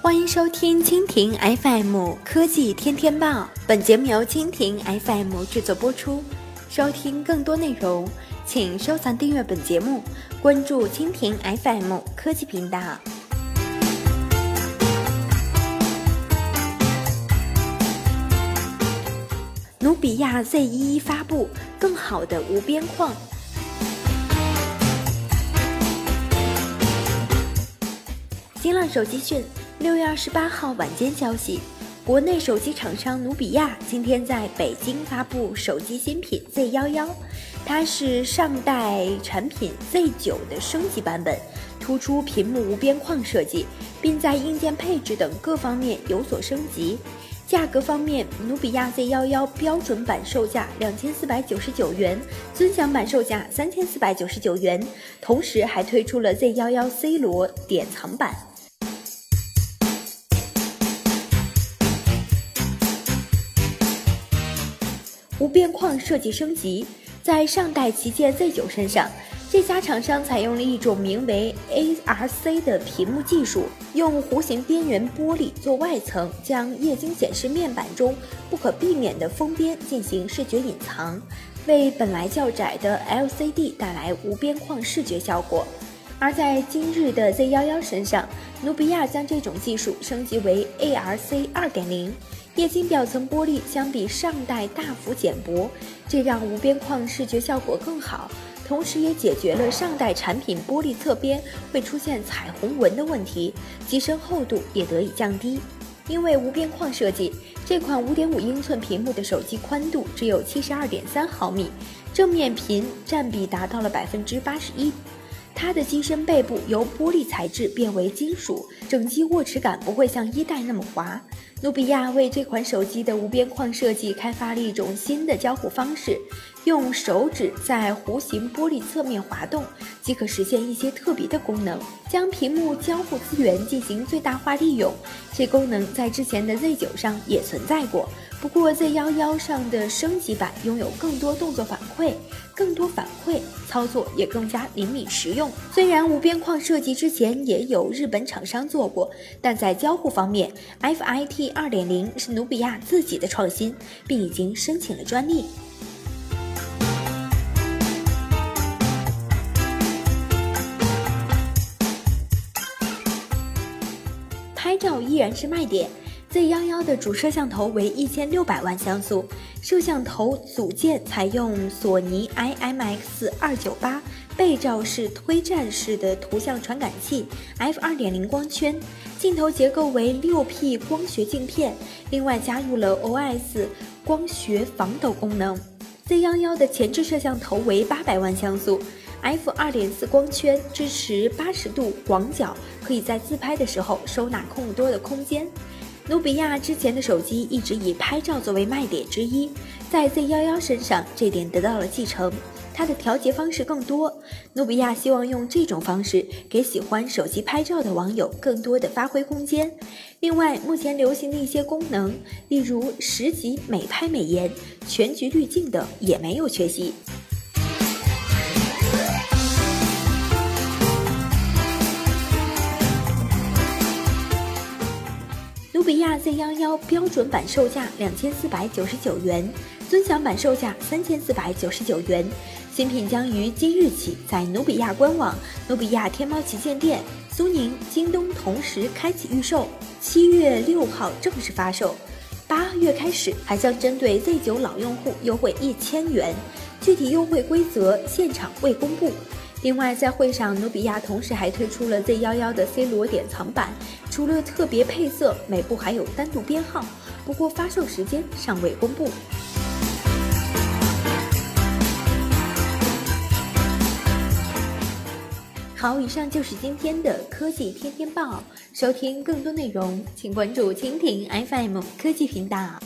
欢迎收听蜻蜓 FM 科技天天报，本节目由蜻蜓 FM 制作播出。收听更多内容，请收藏订阅本节目，关注蜻蜓 FM 科技频道。努比亚 Z11 发布更好的无边框。新浪手机讯。六月二十八号晚间消息，国内手机厂商努比亚今天在北京发布手机新品 Z 幺幺，它是上代产品 Z 九的升级版本，突出屏幕无边框设计，并在硬件配置等各方面有所升级。价格方面，努比亚 Z 幺幺标准版售价两千四百九十九元，尊享版售价三千四百九十九元，同时还推出了 Z 幺幺 C 罗典藏版。无边框设计升级，在上代旗舰 Z 九身上，这家厂商采用了一种名为 ARC 的屏幕技术，用弧形边缘玻璃做外层，将液晶显示面板中不可避免的封边进行视觉隐藏，为本来较窄的 LCD 带来无边框视觉效果。而在今日的 Z 幺幺身上，努比亚将这种技术升级为 ARC 二点零。液晶表层玻璃相比上代大幅减薄，这让无边框视觉效果更好，同时也解决了上代产品玻璃侧边会出现彩虹纹的问题，机身厚度也得以降低。因为无边框设计，这款5.5英寸屏幕的手机宽度只有72.3毫米，正面屏占比达到了百分之八十一。它的机身背部由玻璃材质变为金属，整机握持感不会像一代那么滑。努比亚为这款手机的无边框设计开发了一种新的交互方式，用手指在弧形玻璃侧面滑动，即可实现一些特别的功能，将屏幕交互资源进行最大化利用。这功能在之前的 Z 九上也存在过。不过 Z 幺幺上的升级版拥有更多动作反馈，更多反馈操作也更加灵敏实用。虽然无边框设计之前也有日本厂商做过，但在交互方面，FIT 二点零是努比亚自己的创新，并已经申请了专利。拍照依然是卖点。Z 幺幺的主摄像头为一千六百万像素，摄像头组件采用索尼 IMX 二九八，背照是推战式的图像传感器，f 二点零光圈，镜头结构为六 P 光学镜片，另外加入了 OS 光学防抖功能。Z 幺幺的前置摄像头为八百万像素，f 二点四光圈，支持八十度广角，可以在自拍的时候收纳更多的空间。努比亚之前的手机一直以拍照作为卖点之一，在 Z 幺幺身上这点得到了继承。它的调节方式更多，努比亚希望用这种方式给喜欢手机拍照的网友更多的发挥空间。另外，目前流行的一些功能，例如十级美拍美颜、全局滤镜等，也没有缺席。努比亚 Z 幺幺标准版售价两千四百九十九元，尊享版售价三千四百九十九元。新品将于今日起在努比亚官网、努比亚天猫旗舰店、苏宁、京东同时开启预售，七月六号正式发售。八月开始还将针对 Z 九老用户优惠一千元，具体优惠规则现场未公布。另外，在会上，努比亚同时还推出了 Z 幺幺的 C 罗典藏版，除了特别配色，每部还有单独编号，不过发售时间尚未公布。好，以上就是今天的科技天天报，收听更多内容，请关注蜻蜓 FM 科技频道。